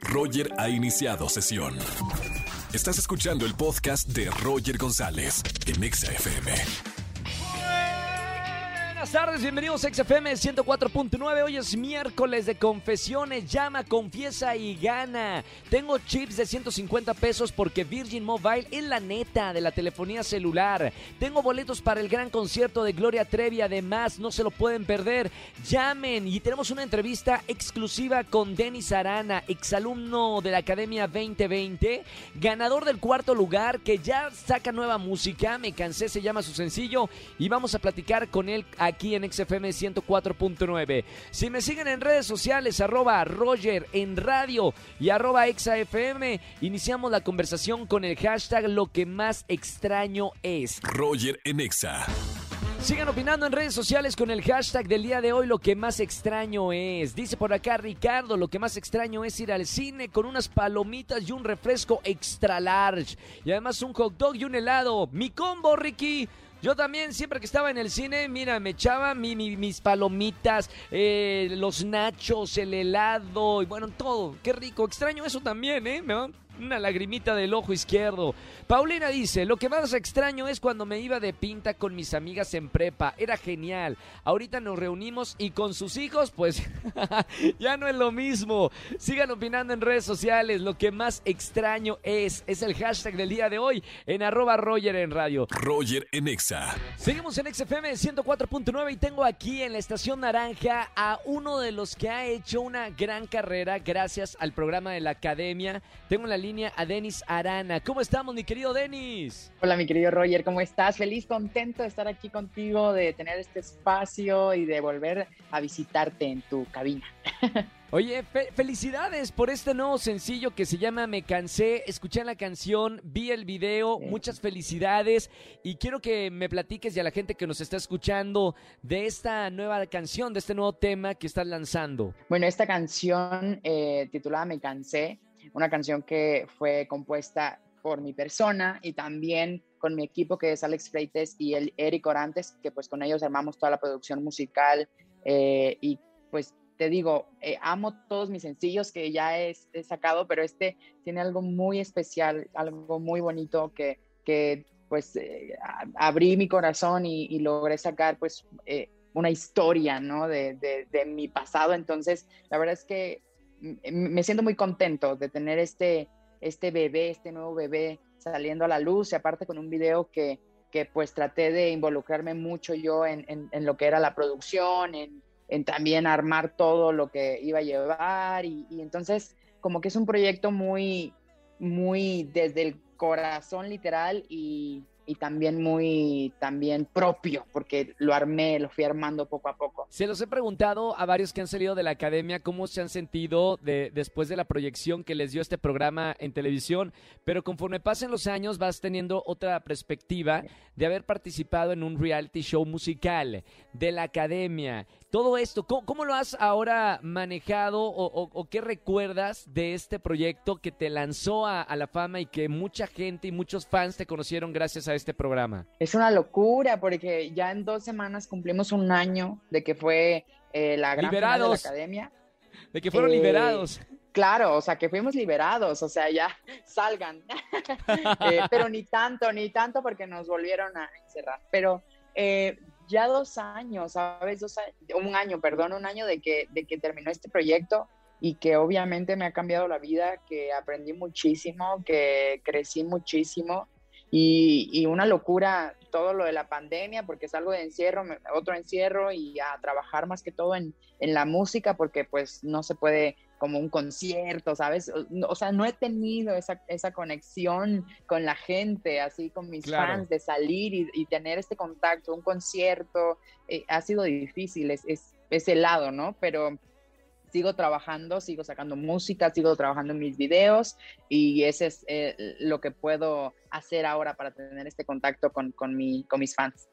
Roger ha iniciado sesión. Estás escuchando el podcast de Roger González en XFM. Buenas tardes, bienvenidos a XFM 104.9. Hoy es miércoles de confesiones. Llama, confiesa y gana. Tengo chips de 150 pesos porque Virgin Mobile es la neta de la telefonía celular. Tengo boletos para el gran concierto de Gloria Trevi. Además, no se lo pueden perder. Llamen y tenemos una entrevista exclusiva con Denis Arana, exalumno de la Academia 2020, ganador del cuarto lugar que ya saca nueva música. Me cansé, se llama su sencillo. Y vamos a platicar con él aquí en XFM 104.9. Si me siguen en redes sociales, arroba Roger en radio y arroba XFM, iniciamos la conversación con el hashtag lo que más extraño es. Roger en Exa. Sigan opinando en redes sociales con el hashtag del día de hoy, lo que más extraño es. Dice por acá Ricardo, lo que más extraño es ir al cine con unas palomitas y un refresco extra large. Y además un hot dog y un helado. Mi combo, Ricky. Yo también, siempre que estaba en el cine, mira, me echaba mi, mi- mis palomitas, eh, los nachos, el helado y bueno, todo. Qué rico. Extraño eso también, ¿eh? Me va una lagrimita del ojo izquierdo. Paulina dice, lo que más extraño es cuando me iba de pinta con mis amigas en prepa. Era genial. Ahorita nos reunimos y con sus hijos, pues ya no es lo mismo. Sigan opinando en redes sociales. Lo que más extraño es, es el hashtag del día de hoy en arroba Roger en radio. Roger en Exa. Seguimos en XFM 104.9 y tengo aquí en la estación naranja a uno de los que ha hecho una gran carrera gracias al programa de la academia. Tengo en la línea a Denis Arana. ¿Cómo estamos, mi querido Denis? Hola, mi querido Roger, ¿cómo estás? Feliz, contento de estar aquí contigo, de tener este espacio y de volver a visitarte en tu cabina. Oye, fe- felicidades por este nuevo sencillo que se llama Me Cansé. Escuché la canción, vi el video, muchas felicidades y quiero que me platiques y a la gente que nos está escuchando de esta nueva canción, de este nuevo tema que estás lanzando. Bueno, esta canción eh, titulada Me Cansé, una canción que fue compuesta por mi persona y también con mi equipo que es Alex Freites y el Eric Orantes, que pues con ellos armamos toda la producción musical eh, y pues te digo, eh, amo todos mis sencillos que ya he, sacado, pero este tiene algo muy especial, algo muy bonito que, que pues eh, abrí mi corazón y, logré sacar pues una historia, ¿no? De, de- mi pasado. Entonces, la verdad es que me siento muy contento de tener este, este bebé, este nuevo bebé saliendo a la luz y aparte con un video que, que pues traté de involucrarme mucho yo en, en- lo que era la producción, en, en también armar todo lo que iba a llevar y, y entonces como que es un proyecto muy, muy desde el corazón literal y, y también muy también propio porque lo armé, lo fui armando poco a poco. Se los he preguntado a varios que han salido de la academia cómo se han sentido de- después de la proyección que les dio este programa en televisión, pero conforme pasen los años vas teniendo otra perspectiva de haber participado en un reality show musical de la academia. Todo esto, ¿cómo, cómo lo has ahora manejado o, o- o qué recuerdas de este proyecto que te lanzó a, a la fama y que mucha gente y muchos fans te conocieron gracias a este programa? Es una locura porque ya en dos semanas cumplimos un año de que fue eh, la gran final de la Liberados. academia. De que fueron Eh, liberados. Claro, o sea, que fuimos liberados, o sea, ya salgan. Eh, pero ni tanto, ni tanto porque nos volvieron a encerrar. Pero eh, ya dos años, ¿sabes? Dos a- un año, perdón, un año de que, de que terminó este proyecto y que obviamente me ha cambiado la vida, que aprendí muchísimo, que crecí muchísimo y, y una locura todo lo de la pandemia, porque es algo de encierro, otro encierro y a trabajar más que todo en, en la música, porque pues no se puede como un concierto, ¿sabes? O, sea, no he tenido esa, esa conexión con la gente, así con mis Claro. fans, de salir y, y tener este contacto, un concierto, eh, ha sido difícil, es, es, es helado, ¿no? Pero sigo trabajando, sigo sacando música, sigo trabajando en mis videos y ese es eh, lo que puedo hacer ahora para tener este contacto con, con, mi, con mis fans.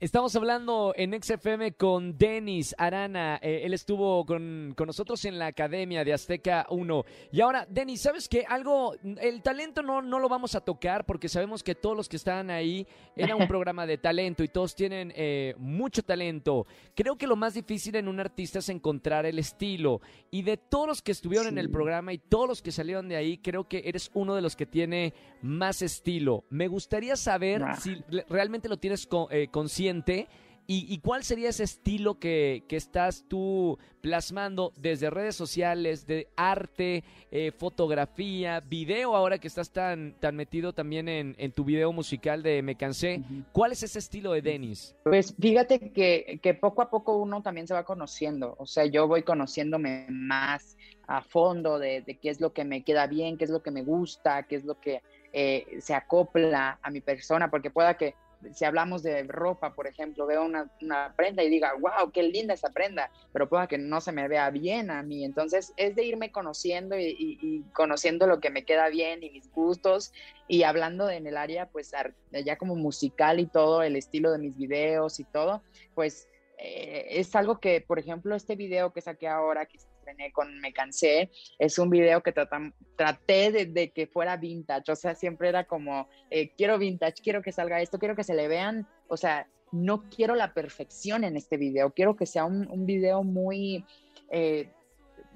Estamos hablando en XFM con Denis Arana. Eh, él estuvo con, con, nosotros en la Academia de Azteca 1. Y ahora, Denis, ¿sabes qué? Algo, el talento no, no lo vamos a tocar porque sabemos que todos los que están ahí era un programa de talento y todos tienen eh, mucho talento. Creo que lo más difícil en un artista es encontrar el estilo. Y de todos los que estuvieron en el programa y todos los que salieron de ahí, creo que eres uno de los que tiene más estilo. Me gustaría saber si realmente lo tienes eh, consciente ¿Y, cuál sería ese estilo que, estás tú plasmando desde redes sociales, de arte, eh, fotografía, video, ahora que estás tan, tan metido también en, tu video musical de Me Cansé? ¿Cuál es ese estilo de Denis? Pues fíjate que, que, poco a poco uno también se va conociendo, o sea, yo voy conociéndome más a fondo de, qué es lo que me queda bien, qué es lo que me gusta, qué es lo que eh, se acopla a mi persona, porque pueda que si hablamos de ropa, por ejemplo, veo una, prenda y diga, wow, qué linda esa prenda, pero pueda que no se me vea bien a mí. Entonces es de irme conociendo y, conociendo lo que me queda bien y mis gustos y hablando en el área, pues ya como musical y todo, el estilo de mis videos y todo, pues eh, es algo que, por ejemplo, este video que saqué ahora, que con Me Cansé, es un video que traté de, que fuera vintage, o sea, siempre era como, eh, quiero vintage, quiero que salga esto, quiero que se le vean, o sea, no quiero la perfección en este video, quiero que sea un, video muy... Eh,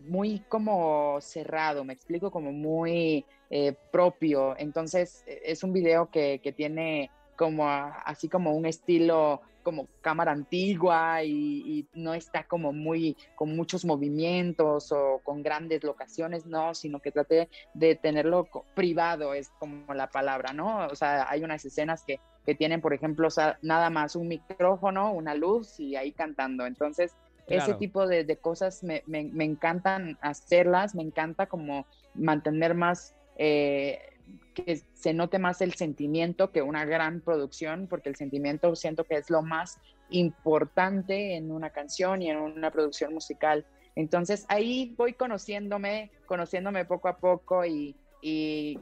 muy como cerrado, me explico, como muy eh, propio. Entonces es un video que, que tiene como así como un estilo como cámara antigua y, no está como muy con muchos movimientos o con grandes locaciones, no, sino que traté de tenerlo privado, es como la palabra, ¿no? O sea, hay unas escenas que, que tienen, por ejemplo, nada más un micrófono, una luz y ahí cantando. Entonces, ese tipo de, de cosas me, me, me, encantan hacerlas, me encanta como mantener más... Eh, que se note más el sentimiento que una gran producción, porque el sentimiento siento que es lo más importante en una canción y en una producción musical. Entonces ahí voy conociéndome, conociéndome poco a poco y,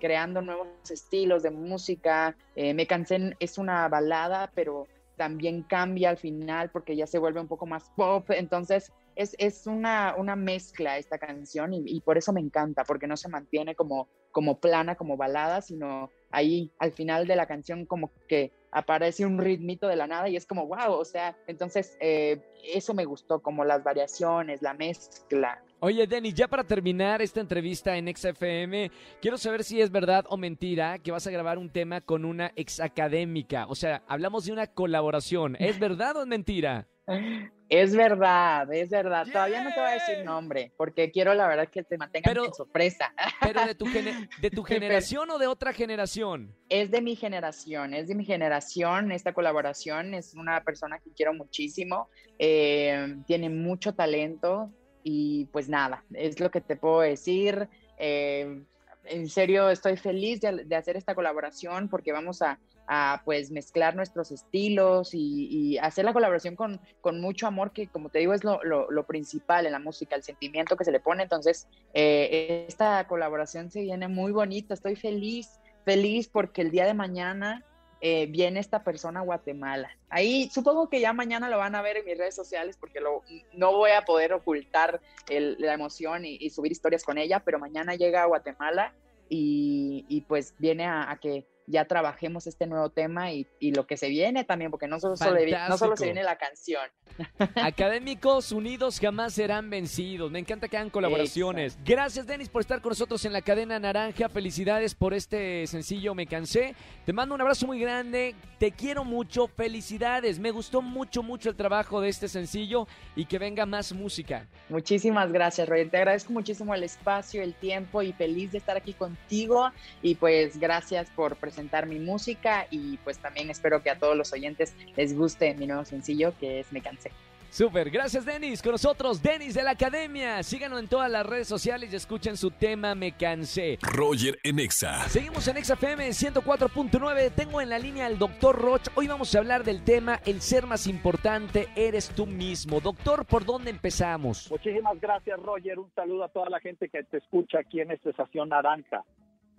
creando nuevos estilos de música. Eh, me cansé, es una balada, pero también cambia al final porque ya se vuelve un poco más pop. Entonces es, es una, una, mezcla esta canción y, y, por eso me encanta, porque no se mantiene como, como plana, como balada, sino ahí al final de la canción como que aparece un ritmito de la nada y es como, wow, o sea, entonces eh, eso me gustó, como las variaciones, la mezcla. Oye, Denny, ya para terminar esta entrevista en XFM, quiero saber si es verdad o mentira que vas a grabar un tema con una ex académica. O sea, hablamos de una colaboración. ¿Es verdad o es mentira? Es verdad, es verdad. Todavía no te voy a decir nombre, porque quiero la verdad que te mantengan en sorpresa. ¿Pero de tu, de tu generación o de otra generación? Es de mi generación, es de mi generación. Esta colaboración es una persona que quiero muchísimo, eh, tiene mucho talento y pues nada, es lo que te puedo decir. Eh, en serio, estoy feliz de hacer esta colaboración porque vamos a pues mezclar nuestros estilos y, hacer la colaboración con, con, mucho amor, que como te digo es lo, lo, principal en la música, el sentimiento que se le pone. Entonces, eh, esta colaboración se viene muy bonita, estoy feliz, feliz porque el día de mañana eh, viene esta persona a Guatemala. Ahí supongo que ya mañana lo van a ver en mis redes sociales porque lo, no voy a poder ocultar la emoción y, subir historias con ella, pero mañana llega a Guatemala y, y pues viene a que ya trabajemos este nuevo tema y, lo que se viene también, porque no solo, no solo se viene la canción. Académicos unidos jamás serán vencidos. Me encanta que hagan colaboraciones. Gracias, Denis, por estar con nosotros en la cadena naranja. Felicidades por este sencillo Me Cansé. Te mando un abrazo muy grande. Te quiero mucho. Felicidades. Me gustó mucho, mucho el trabajo de este sencillo y que venga más música. Muchísimas gracias, Roy. Te agradezco muchísimo el espacio, el tiempo y feliz de estar aquí contigo. Y pues gracias por presentar mi música y pues también espero que a todos los oyentes les guste mi nuevo sencillo que es Me Cansé. Súper, gracias Denis. Con nosotros, Denis de la Academia. Síganlo en todas las redes sociales y escuchen su tema Me Cansé. Roger en Exa. Seguimos en Exa FM 104.9. Tengo en la línea al doctor Roch. Hoy vamos a hablar del tema El ser más importante eres tú mismo. Doctor, ¿por dónde empezamos? Muchísimas gracias, Roger. Un saludo a toda la gente que te escucha aquí en esta estación naranja.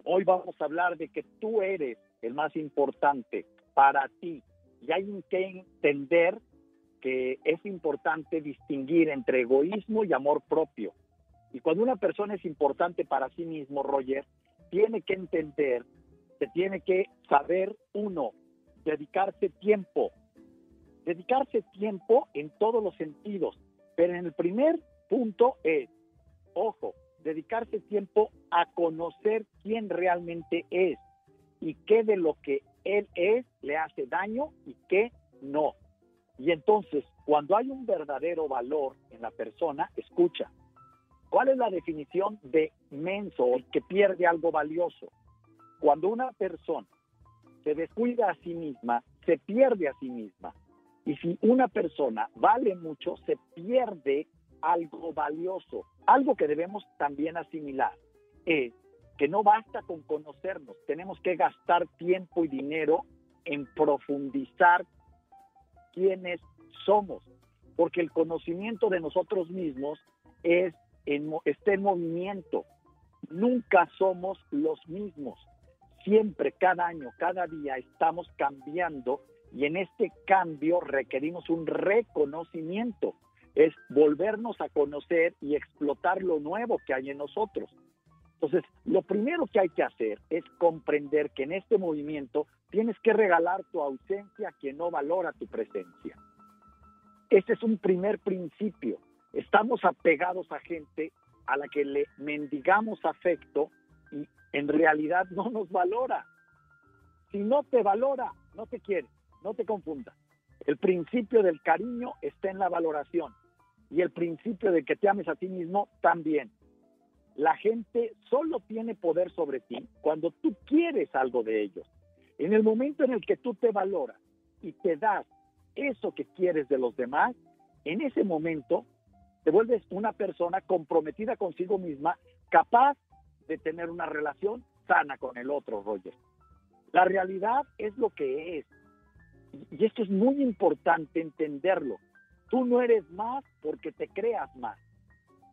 Hoy vamos a hablar de que tú eres el más importante para ti. y hay que entender que es importante distinguir entre egoísmo y amor propio. Y cuando una persona es importante para sí mismo, Roger, tiene que entender que tiene que saber, uno, dedicarse tiempo. Dedicarse tiempo en todos los sentidos. Pero en el primer punto es, ojo, dedicarse tiempo a conocer quién realmente es y qué de lo que él es le hace daño y qué no. Y entonces, cuando hay un verdadero valor en la persona, escucha. ¿Cuál es la definición de menso o que pierde algo valioso? Cuando una persona se descuida a sí misma, se pierde a sí misma. Y si una persona vale mucho, se pierde algo valioso. Algo que debemos también asimilar es que no basta con conocernos, tenemos que gastar tiempo y dinero en profundizar quiénes somos, porque el conocimiento de nosotros mismos es en, está en movimiento. Nunca somos los mismos. Siempre, cada año, cada día estamos cambiando y en este cambio requerimos un reconocimiento. Es volvernos a conocer y explotar lo nuevo que hay en nosotros. Entonces, lo primero que hay que hacer es comprender que en este movimiento tienes que regalar tu ausencia a quien no valora tu presencia. Ese es un primer principio. Estamos apegados a gente a la que le mendigamos afecto y en realidad no nos valora. Si no te valora, no te quiere, no te confunda. El principio del cariño está en la valoración y el principio de que te ames a ti mismo también la gente solo tiene poder sobre ti cuando tú quieres algo de ellos. En el momento en el que tú te valoras y te das eso que quieres de los demás, en ese momento te vuelves una persona comprometida consigo misma, capaz de tener una relación sana con el otro, Roger. La realidad es lo que es. Y esto es muy importante entenderlo. Tú no eres más porque te creas más.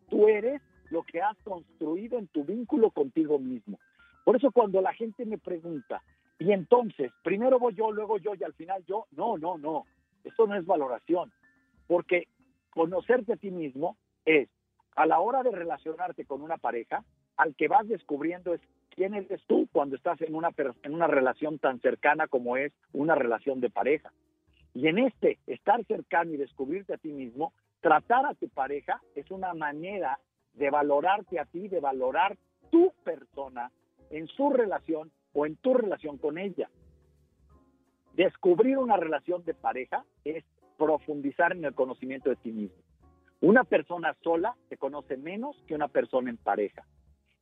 Tú eres lo que has construido en tu vínculo contigo mismo. Por eso cuando la gente me pregunta, y entonces, primero voy yo, luego yo y al final yo, no, no, no, eso no es valoración, porque conocerte a ti mismo es, a la hora de relacionarte con una pareja, al que vas descubriendo es quién eres tú cuando estás en una, en una relación tan cercana como es una relación de pareja. Y en este estar cercano y descubrirte a ti mismo, tratar a tu pareja es una manera de valorarte a ti, de valorar tu persona en su relación o en tu relación con ella. Descubrir una relación de pareja es profundizar en el conocimiento de ti mismo. Una persona sola se conoce menos que una persona en pareja,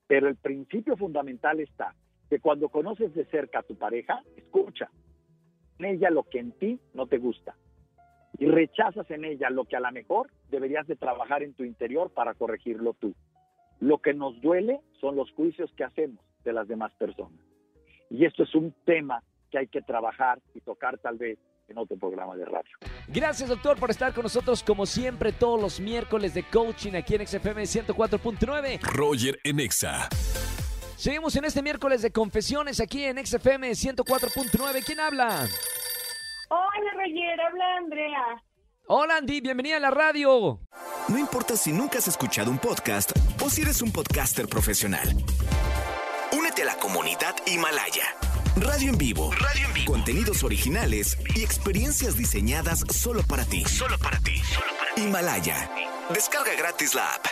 pero el principio fundamental está que cuando conoces de cerca a tu pareja, escucha en ella lo que en ti no te gusta, y rechazas en ella lo que a lo mejor deberías de trabajar en tu interior para corregirlo tú. Lo que nos duele son los juicios que hacemos de las demás personas. Y esto es un tema que hay que trabajar y tocar tal vez en otro programa de radio. Gracias, doctor, por estar con nosotros como siempre todos los miércoles de coaching aquí en XFM 104.9. Roger en Exa. Seguimos en este miércoles de confesiones aquí en XFM 104.9. ¿Quién habla? Hola, Roger, habla Andrea. Hola, Andy, bienvenida a la radio. No importa si nunca has escuchado un podcast o si eres un podcaster profesional. Únete a la comunidad Himalaya. Radio en vivo. Radio en vivo. Contenidos originales y experiencias diseñadas solo para ti. Solo para ti. Solo para ti. Himalaya. Descarga gratis la app.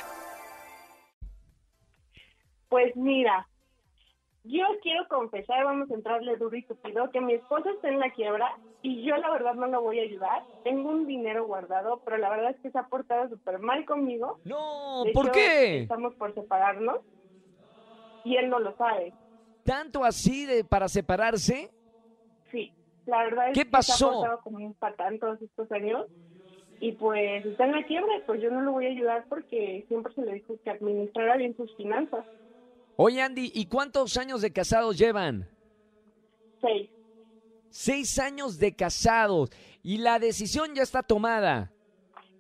Pues mira, yo quiero confesar, vamos a entrarle duro y tupido, que mi esposo está en la quiebra y yo la verdad no lo voy a ayudar. Tengo un dinero guardado, pero la verdad es que se ha portado súper mal conmigo. No, ¿por qué? Estamos por separarnos y él no lo sabe. ¿Tanto así de para separarse? Sí, la verdad es ¿Qué pasó? que se ha portado como un patán todos estos años y pues está en la quiebra, pues yo no lo voy a ayudar porque siempre se le dijo que administrara bien sus finanzas. Oye, Andy, ¿y cuántos años de casados llevan? Seis. Seis años de casados. Y la decisión ya está tomada.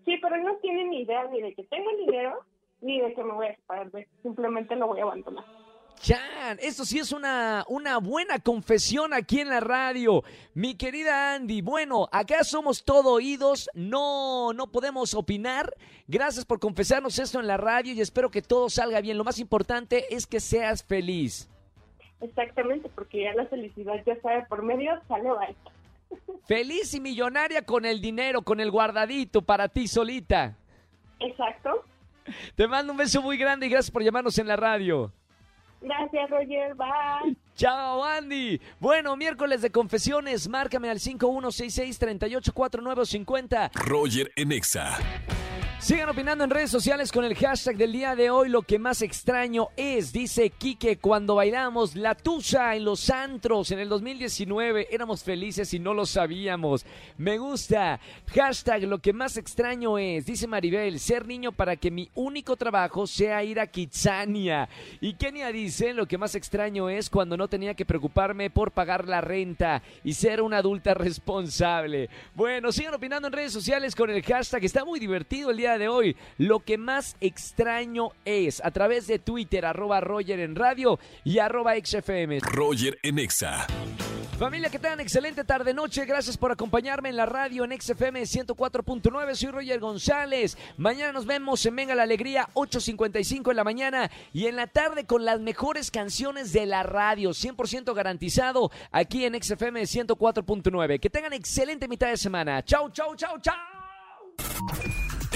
Sí, pero no tiene ni idea ni de que tengo dinero, ni de que me voy a separar. Simplemente lo voy a abandonar. Chan. Esto sí es una, una buena confesión aquí en la radio. Mi querida Andy, bueno, acá somos todo oídos, no, no podemos opinar. Gracias por confesarnos esto en la radio y espero que todo salga bien. Lo más importante es que seas feliz. Exactamente, porque ya la felicidad ya sabe por medio, sale alta. Feliz y millonaria con el dinero, con el guardadito para ti solita. Exacto. Te mando un beso muy grande y gracias por llamarnos en la radio. Gracias, Roger. Bye. Chao, Andy. Bueno, miércoles de confesiones. Márcame al 5166-384950. Roger en Exa. Sigan opinando en redes sociales con el hashtag del día de hoy. Lo que más extraño es, dice Quique, cuando bailamos la tusa en los antros en el 2019. Éramos felices y no lo sabíamos. Me gusta. Hashtag lo que más extraño es, dice Maribel, ser niño para que mi único trabajo sea ir a Kitsania. Y Kenia dice, lo que más extraño es cuando no tenía que preocuparme por pagar la renta y ser una adulta responsable. Bueno, sigan opinando en redes sociales con el hashtag. Está muy divertido el día de hoy. Lo que más extraño es a través de Twitter, arroba Roger en radio y arroba XFM. Roger en Exa. Familia, que tengan excelente tarde noche. Gracias por acompañarme en la radio en XFM 104.9. Soy Roger González. Mañana nos vemos en Venga la Alegría 8.55 en la mañana y en la tarde con las mejores canciones de la radio. 100% garantizado aquí en XFM 104.9. Que tengan excelente mitad de semana. Chau, chau, chau, chau.